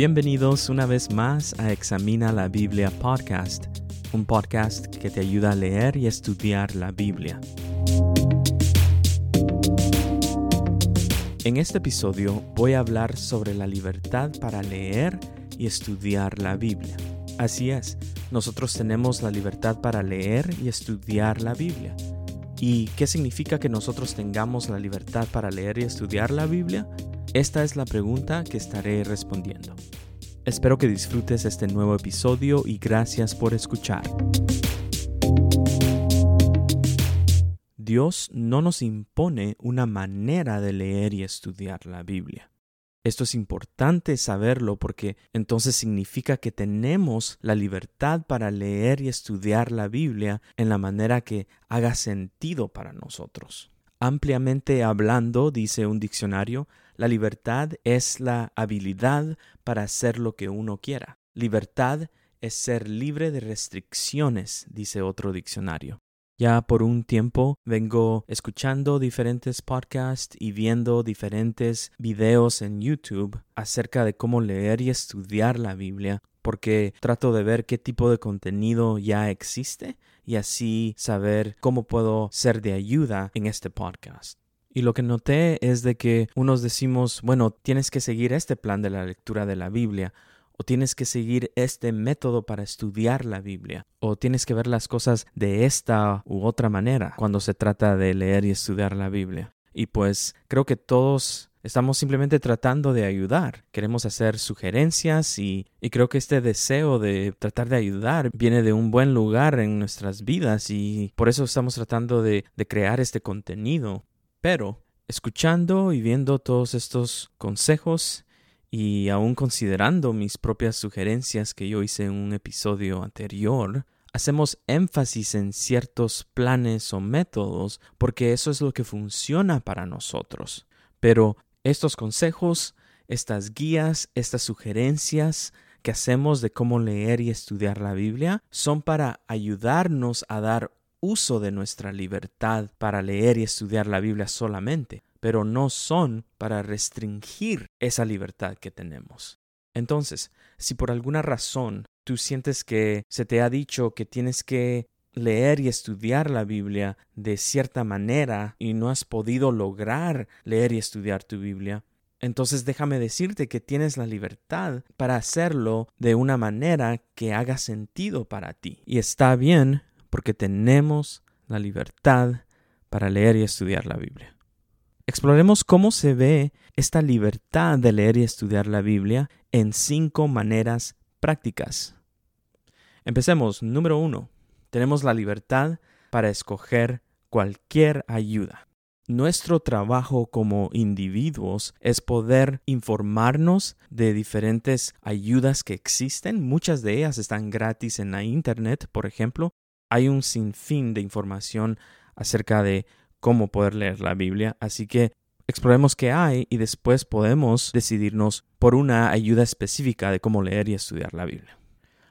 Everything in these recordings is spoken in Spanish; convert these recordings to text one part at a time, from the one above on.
Bienvenidos una vez más a Examina la Biblia Podcast, un podcast que te ayuda a leer y estudiar la Biblia. En este episodio voy a hablar sobre la libertad para leer y estudiar la Biblia. Así es, nosotros tenemos la libertad para leer y estudiar la Biblia. ¿Y qué significa que nosotros tengamos la libertad para leer y estudiar la Biblia? Esta es la pregunta que estaré respondiendo. Espero que disfrutes este nuevo episodio y gracias por escuchar. Dios no nos impone una manera de leer y estudiar la Biblia. Esto es importante saberlo porque entonces significa que tenemos la libertad para leer y estudiar la Biblia en la manera que haga sentido para nosotros. Ampliamente hablando, dice un diccionario, la libertad es la habilidad para hacer lo que uno quiera. Libertad es ser libre de restricciones, dice otro diccionario. Ya por un tiempo vengo escuchando diferentes podcasts y viendo diferentes videos en YouTube acerca de cómo leer y estudiar la Biblia, porque trato de ver qué tipo de contenido ya existe y así saber cómo puedo ser de ayuda en este podcast. Y lo que noté es de que unos decimos, bueno, tienes que seguir este plan de la lectura de la Biblia, o tienes que seguir este método para estudiar la Biblia, o tienes que ver las cosas de esta u otra manera cuando se trata de leer y estudiar la Biblia. Y pues creo que todos Estamos simplemente tratando de ayudar, queremos hacer sugerencias y, y, creo que este deseo de tratar de ayudar viene de un buen lugar en nuestras vidas y por eso estamos tratando de, de crear este contenido. Pero, escuchando y viendo todos estos consejos y aún considerando mis propias sugerencias que yo hice en un episodio anterior, hacemos énfasis en ciertos planes o métodos porque eso es lo que funciona para nosotros. Pero estos consejos, estas guías, estas sugerencias que hacemos de cómo leer y estudiar la Biblia son para ayudarnos a dar uso de nuestra libertad para leer y estudiar la Biblia solamente pero no son para restringir esa libertad que tenemos. Entonces, si por alguna razón tú sientes que se te ha dicho que tienes que leer y estudiar la Biblia de cierta manera y no has podido lograr leer y estudiar tu Biblia, entonces déjame decirte que tienes la libertad para hacerlo de una manera que haga sentido para ti. Y está bien porque tenemos la libertad para leer y estudiar la Biblia. Exploremos cómo se ve esta libertad de leer y estudiar la Biblia en cinco maneras prácticas. Empecemos. Número uno. Tenemos la libertad para escoger cualquier ayuda. Nuestro trabajo como individuos es poder informarnos de diferentes ayudas que existen. Muchas de ellas están gratis en la Internet, por ejemplo. Hay un sinfín de información acerca de cómo poder leer la Biblia, así que exploremos qué hay y después podemos decidirnos por una ayuda específica de cómo leer y estudiar la Biblia.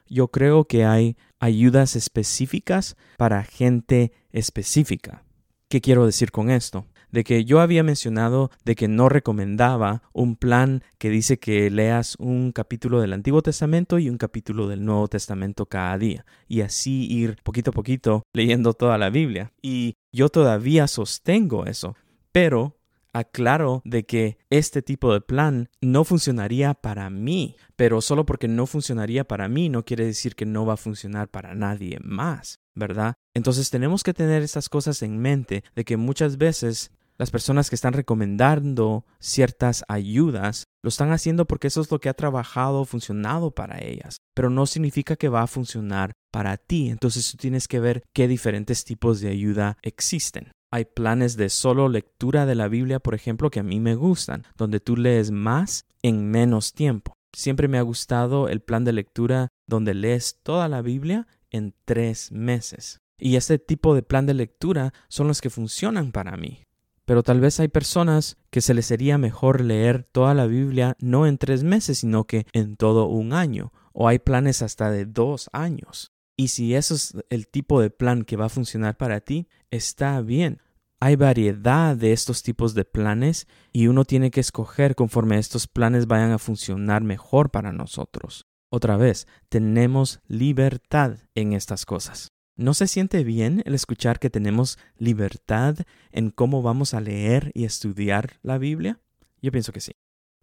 Yo creo que hay ayudas específicas para gente específica. ¿Qué quiero decir con esto? De que yo había mencionado de que no recomendaba un plan que dice que leas un capítulo del Antiguo Testamento y un capítulo del Nuevo Testamento cada día y así ir poquito a poquito leyendo toda la Biblia. Y yo todavía sostengo eso, pero aclaro de que este tipo de plan no funcionaría para mí, pero solo porque no funcionaría para mí no quiere decir que no va a funcionar para nadie más, ¿verdad? Entonces tenemos que tener estas cosas en mente de que muchas veces las personas que están recomendando ciertas ayudas lo están haciendo porque eso es lo que ha trabajado, funcionado para ellas, pero no significa que va a funcionar para ti. Entonces tú tienes que ver qué diferentes tipos de ayuda existen. Hay planes de solo lectura de la Biblia, por ejemplo, que a mí me gustan, donde tú lees más en menos tiempo. Siempre me ha gustado el plan de lectura donde lees toda la Biblia en tres meses. Y este tipo de plan de lectura son los que funcionan para mí. Pero tal vez hay personas que se les sería mejor leer toda la Biblia no en tres meses, sino que en todo un año, o hay planes hasta de dos años. Y si eso es el tipo de plan que va a funcionar para ti, está bien. Hay variedad de estos tipos de planes y uno tiene que escoger conforme estos planes vayan a funcionar mejor para nosotros. Otra vez, tenemos libertad en estas cosas. ¿No se siente bien el escuchar que tenemos libertad en cómo vamos a leer y estudiar la Biblia? Yo pienso que sí.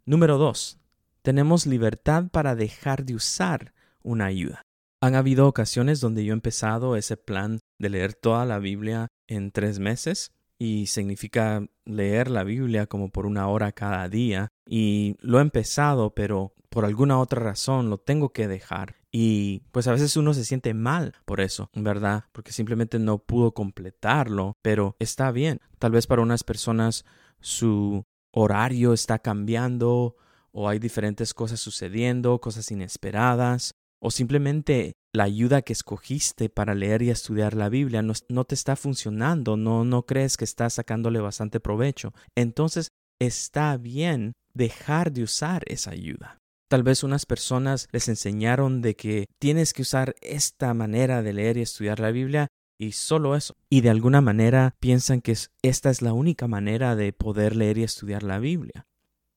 Número dos, tenemos libertad para dejar de usar una ayuda. Han habido ocasiones donde yo he empezado ese plan de leer toda la Biblia en tres meses y significa leer la Biblia como por una hora cada día y lo he empezado pero por alguna otra razón lo tengo que dejar y pues a veces uno se siente mal por eso, ¿verdad? Porque simplemente no pudo completarlo, pero está bien. Tal vez para unas personas su horario está cambiando o hay diferentes cosas sucediendo, cosas inesperadas, o simplemente la ayuda que escogiste para leer y estudiar la Biblia no, no, te está funcionando, no, no crees que estás sacándole bastante provecho. Entonces está bien dejar de usar esa ayuda. Tal vez unas personas les enseñaron de que tienes que usar esta manera de leer y estudiar la Biblia y solo eso. Y de alguna manera piensan que esta es la única manera de poder leer y estudiar la Biblia.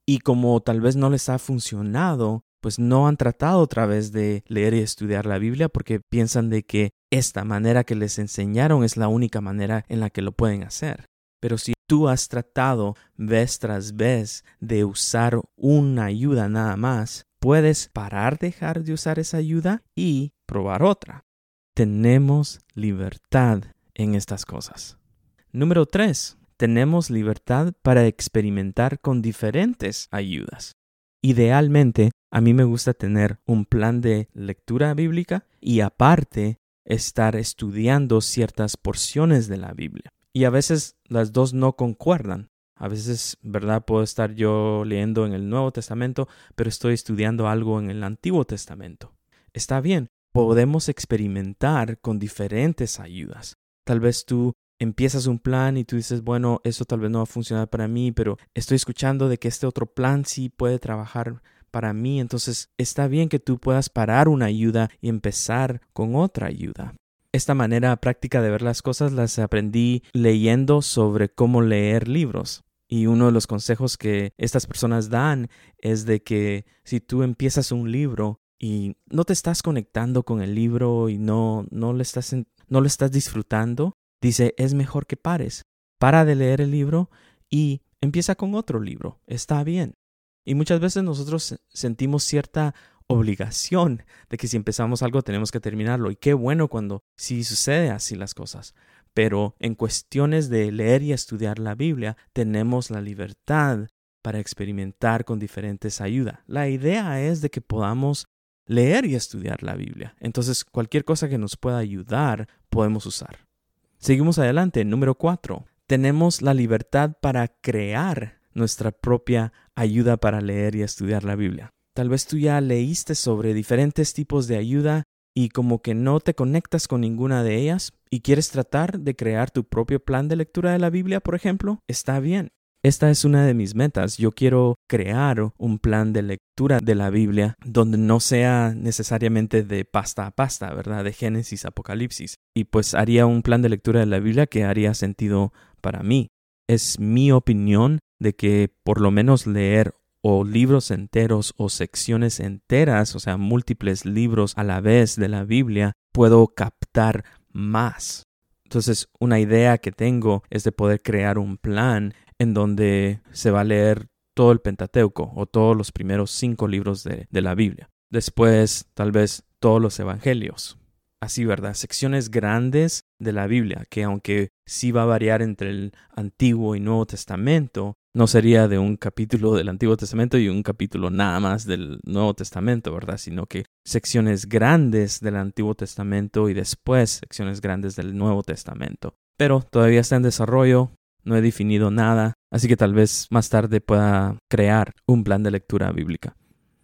Y como tal vez no les ha funcionado, pues no han tratado otra vez de leer y estudiar la Biblia porque piensan de que esta manera que les enseñaron es la única manera en la que lo pueden hacer. Pero si tú has tratado vez tras vez de usar una ayuda nada más, puedes parar dejar de usar esa ayuda y probar otra. Tenemos libertad en estas cosas. Número 3. Tenemos libertad para experimentar con diferentes ayudas. Idealmente, a mí me gusta tener un plan de lectura bíblica y aparte estar estudiando ciertas porciones de la Biblia. Y a veces las dos no concuerdan. A veces, ¿verdad? Puedo estar yo leyendo en el Nuevo Testamento, pero estoy estudiando algo en el Antiguo Testamento. Está bien, podemos experimentar con diferentes ayudas. Tal vez tú empiezas un plan y tú dices, bueno, eso tal vez no va a funcionar para mí, pero estoy escuchando de que este otro plan sí puede trabajar para mí, entonces está bien que tú puedas parar una ayuda y empezar con otra ayuda. Esta manera práctica de ver las cosas las aprendí leyendo sobre cómo leer libros. Y uno de los consejos que estas personas dan es de que si tú empiezas un libro y no te estás conectando con el libro y no, no, le estás no lo estás disfrutando, dice, es mejor que pares. Para de leer el libro y empieza con otro libro. Está bien. Y muchas veces nosotros sentimos cierta obligación de que si empezamos algo tenemos que terminarlo. Y qué bueno cuando sí sucede así las cosas. Pero en cuestiones de leer y estudiar la Biblia tenemos la libertad para experimentar con diferentes ayudas. La idea es de que podamos leer y estudiar la Biblia. Entonces cualquier cosa que nos pueda ayudar podemos usar. Seguimos adelante. Número cuatro. Tenemos la libertad para crear nuestra propia ayuda para leer y estudiar la Biblia. Tal vez tú ya leíste sobre diferentes tipos de ayuda y como que no te conectas con ninguna de ellas y quieres tratar de crear tu propio plan de lectura de la Biblia, por ejemplo, está bien. Esta es una de mis metas. Yo quiero crear un plan de lectura de la Biblia donde no sea necesariamente de pasta a pasta, ¿verdad? De Génesis, Apocalipsis. Y pues haría un plan de lectura de la Biblia que haría sentido para mí. Es mi opinión de que por lo menos leer o libros enteros o secciones enteras, o sea, múltiples libros a la vez de la Biblia, puedo captar más. Entonces, una idea que tengo es de poder crear un plan en donde se va a leer todo el Pentateuco o todos los primeros cinco libros de, de la Biblia. Después, tal vez, todos los evangelios. Así, ¿verdad? Secciones grandes de la Biblia, que aunque sí va a variar entre el Antiguo y Nuevo Testamento, no sería de un capítulo del Antiguo Testamento y un capítulo nada más del Nuevo Testamento, ¿verdad? Sino que secciones grandes del Antiguo Testamento y después secciones grandes del Nuevo Testamento. Pero todavía está en desarrollo, no he definido nada, así que tal vez más tarde pueda crear un plan de lectura bíblica.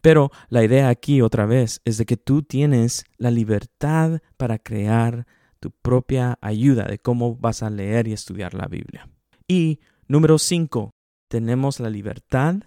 Pero la idea aquí otra vez es de que tú tienes la libertad para crear tu propia ayuda de cómo vas a leer y estudiar la Biblia. Y número 5, tenemos la libertad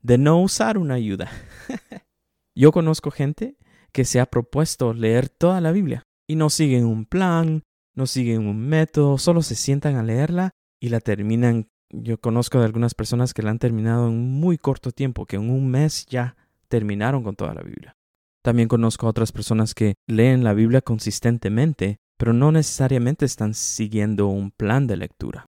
de no usar una ayuda. Yo conozco gente que se ha propuesto leer toda la Biblia y no siguen un plan, no siguen un método, solo se sientan a leerla y la terminan. Yo conozco de algunas personas que la han terminado en muy corto tiempo, que en un mes ya terminaron con toda la Biblia. También conozco a otras personas que leen la Biblia consistentemente, pero no necesariamente están siguiendo un plan de lectura.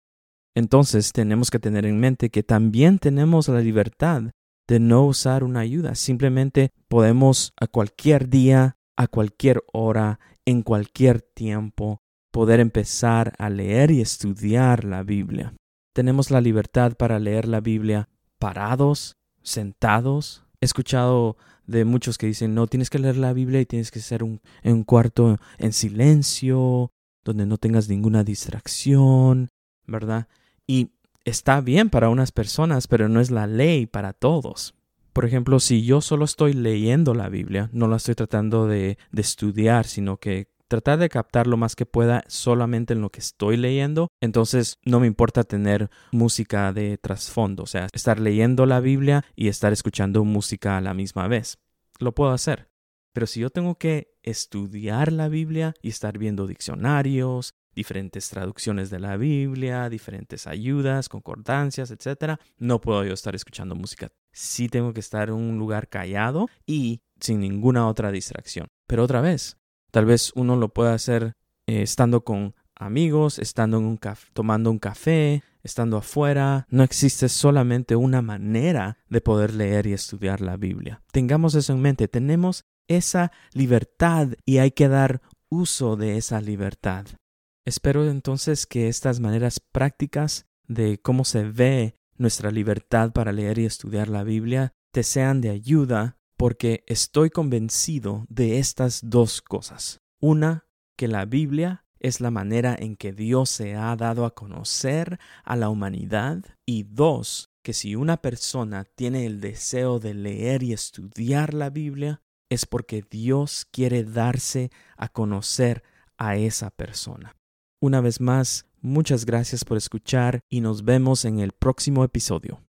Entonces tenemos que tener en mente que también tenemos la libertad de no usar una ayuda. Simplemente podemos a cualquier día, a cualquier hora, en cualquier tiempo, poder empezar a leer y estudiar la Biblia. Tenemos la libertad para leer la Biblia parados, sentados. He escuchado de muchos que dicen, no, tienes que leer la Biblia y tienes que ser un, en un cuarto en silencio, donde no tengas ninguna distracción, ¿verdad? Y está bien para unas personas, pero no es la ley para todos. Por ejemplo, si yo solo estoy leyendo la Biblia, no la estoy tratando de, de estudiar, sino que tratar de captar lo más que pueda solamente en lo que estoy leyendo, entonces no me importa tener música de trasfondo, o sea, estar leyendo la Biblia y estar escuchando música a la misma vez. Lo puedo hacer. Pero si yo tengo que estudiar la Biblia y estar viendo diccionarios, diferentes traducciones de la Biblia, diferentes ayudas, concordancias, etc., no puedo yo estar escuchando música. Sí tengo que estar en un lugar callado y sin ninguna otra distracción. Pero otra vez, Tal vez uno lo pueda hacer eh, estando con amigos, estando en un tomando un café, estando afuera. No existe solamente una manera de poder leer y estudiar la Biblia. Tengamos eso en mente. Tenemos esa libertad y hay que dar uso de esa libertad. Espero entonces que estas maneras prácticas de cómo se ve nuestra libertad para leer y estudiar la Biblia te sean de ayuda porque estoy convencido de estas dos cosas. Una, que la Biblia es la manera en que Dios se ha dado a conocer a la humanidad. Y dos, que si una persona tiene el deseo de leer y estudiar la Biblia, es porque Dios quiere darse a conocer a esa persona. Una vez más, muchas gracias por escuchar y nos vemos en el próximo episodio.